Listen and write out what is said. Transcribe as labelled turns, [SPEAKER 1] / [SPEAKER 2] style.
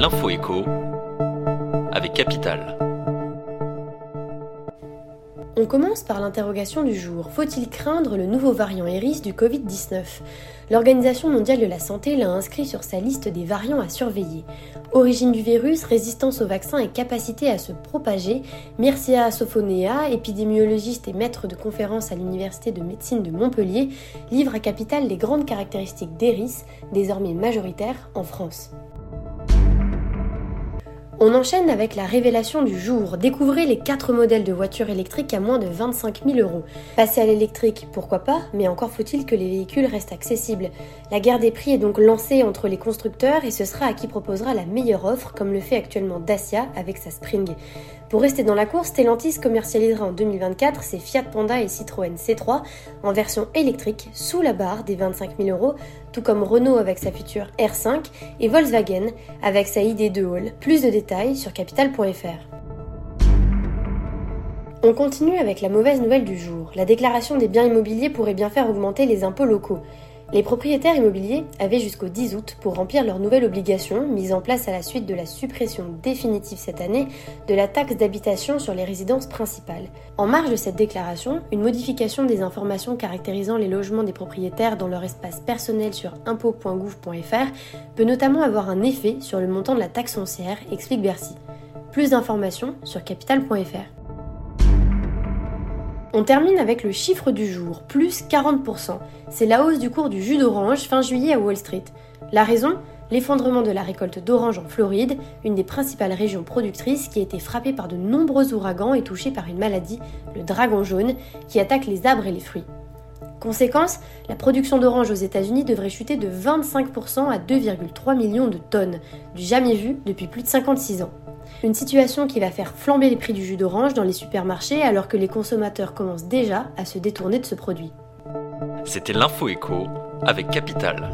[SPEAKER 1] L'info écho avec Capital.
[SPEAKER 2] On commence par l'interrogation du jour. Faut-il craindre le nouveau variant Eris du Covid-19 L'Organisation mondiale de la santé l'a inscrit sur sa liste des variants à surveiller. Origine du virus, résistance au vaccin et capacité à se propager, Mircea Sofonea, épidémiologiste et maître de conférence à l'Université de médecine de Montpellier, livre à Capital les grandes caractéristiques d'Eris, désormais majoritaire en France. On enchaîne avec la révélation du jour. Découvrez les 4 modèles de voitures électriques à moins de 25 000 euros. Passer à l'électrique, pourquoi pas, mais encore faut-il que les véhicules restent accessibles. La guerre des prix est donc lancée entre les constructeurs et ce sera à qui proposera la meilleure offre, comme le fait actuellement Dacia avec sa Spring. Pour rester dans la course, Stellantis commercialisera en 2024 ses Fiat Panda et Citroën C3 en version électrique sous la barre des 25 000 euros, tout comme Renault avec sa future R5 et Volkswagen avec sa ID2 Hall. Plus de détails sur capital.fr. On continue avec la mauvaise nouvelle du jour. La déclaration des biens immobiliers pourrait bien faire augmenter les impôts locaux. Les propriétaires immobiliers avaient jusqu'au 10 août pour remplir leur nouvelle obligation mise en place à la suite de la suppression définitive cette année de la taxe d'habitation sur les résidences principales. En marge de cette déclaration, une modification des informations caractérisant les logements des propriétaires dans leur espace personnel sur impôt.gouv.fr peut notamment avoir un effet sur le montant de la taxe foncière, explique Bercy. Plus d'informations sur capital.fr. On termine avec le chiffre du jour, plus 40%. C'est la hausse du cours du jus d'orange fin juillet à Wall Street. La raison? L'effondrement de la récolte d'orange en Floride, une des principales régions productrices qui a été frappée par de nombreux ouragans et touchée par une maladie, le dragon jaune, qui attaque les arbres et les fruits. Conséquence, la production d'orange aux États-Unis devrait chuter de 25% à 2,3 millions de tonnes, du jamais vu depuis plus de 56 ans. Une situation qui va faire flamber les prix du jus d'orange dans les supermarchés alors que les consommateurs commencent déjà à se détourner de ce produit.
[SPEAKER 1] C'était l'info écho avec Capital.